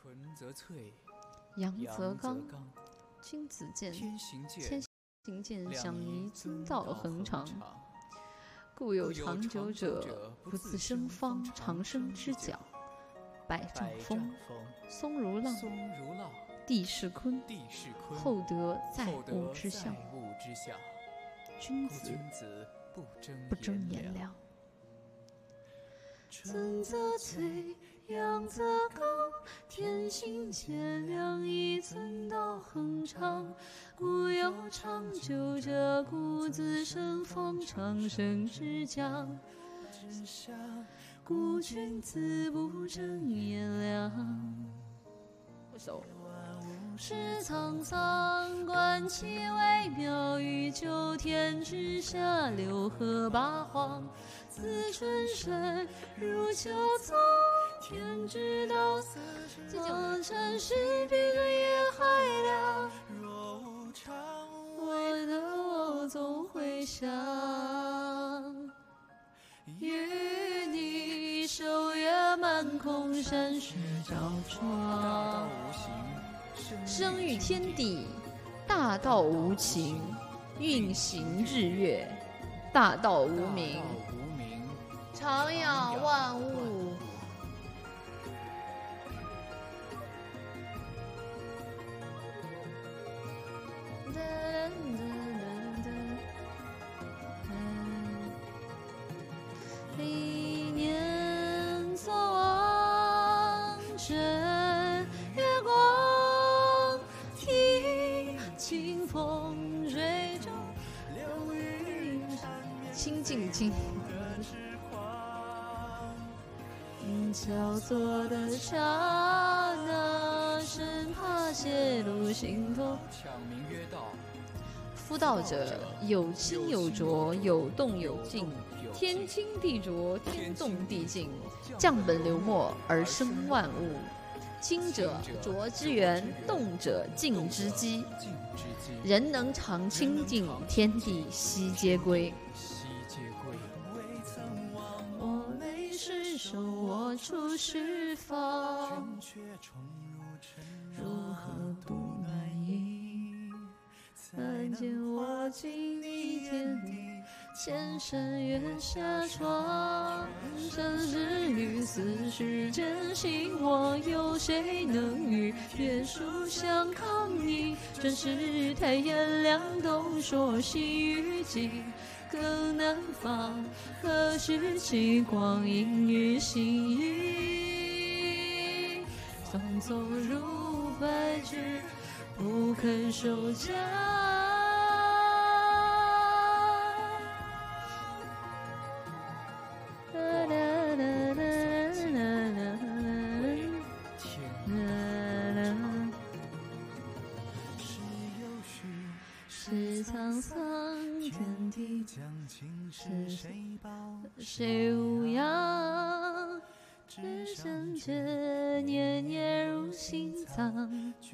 春则翠，阳阳则刚，君子剑，天行健千，行健，两相宜宜遵道恒长。故有长久者者，不不自自生生方方，长长生生之之角。百丈峰，松如浪，地势坤，厚德载物之象。物之象。君子不争不争炎凉。炎凉。春则翠，阳则刚，天行健，两仪寸道恒长。故有长久者，故自生方，长生之将。故君子不争炎凉。不熟。是沧桑，观其微妙，于九天之下，六合八荒。自春生，入秋藏，天知道，苍山石壁对夜还凉。若无常，我的我总会想，与你守月满空山雪照窗。生育天地，大道无情；运行日月，大道无名大。道无名，常养万物，历年所望，枕月光，听清风水中流云清净经。焦作的刹那，生怕泄露心头。抢名曰道，夫道者，有清有浊，有动有静。天清地浊，天动地静。降本流末而生万物。清者，浊之源；动者，静之基。人能常清静，天地悉皆归。悉皆归。我泪水手握出释放，见我经历天地，千山月下窗。生死与死世间心我，有谁能与天书相抗议？正是太炎凉冬，说心与景。更南方，何时起光阴与心意？匆匆如白驹，不肯收家。是沧桑，天地将情是谁报？谁无恙？只剩这念念入心脏。